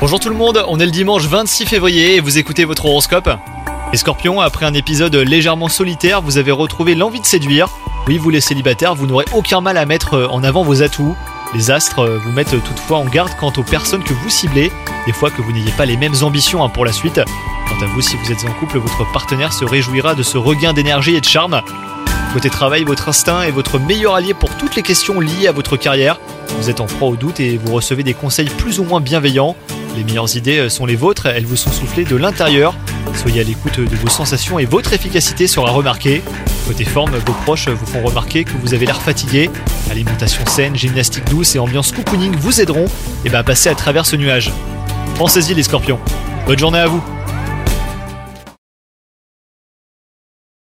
Bonjour tout le monde, on est le dimanche 26 février et vous écoutez votre horoscope. Les scorpions, après un épisode légèrement solitaire, vous avez retrouvé l'envie de séduire. Oui, vous les célibataires, vous n'aurez aucun mal à mettre en avant vos atouts. Les astres vous mettent toutefois en garde quant aux personnes que vous ciblez, des fois que vous n'ayez pas les mêmes ambitions hein, pour la suite. Quant à vous, si vous êtes en couple, votre partenaire se réjouira de ce regain d'énergie et de charme. Côté travail, votre instinct est votre meilleur allié pour toutes les questions liées à votre carrière. Vous êtes en proie au doute et vous recevez des conseils plus ou moins bienveillants. Les meilleures idées sont les vôtres, elles vous sont soufflées de l'intérieur. Soyez à l'écoute de vos sensations et votre efficacité sera remarquée. Côté forme, vos proches vous font remarquer que vous avez l'air fatigué. Alimentation saine, gymnastique douce et ambiance cocooning vous aideront et à passer à travers ce nuage. Pensez-y les scorpions. Bonne journée à vous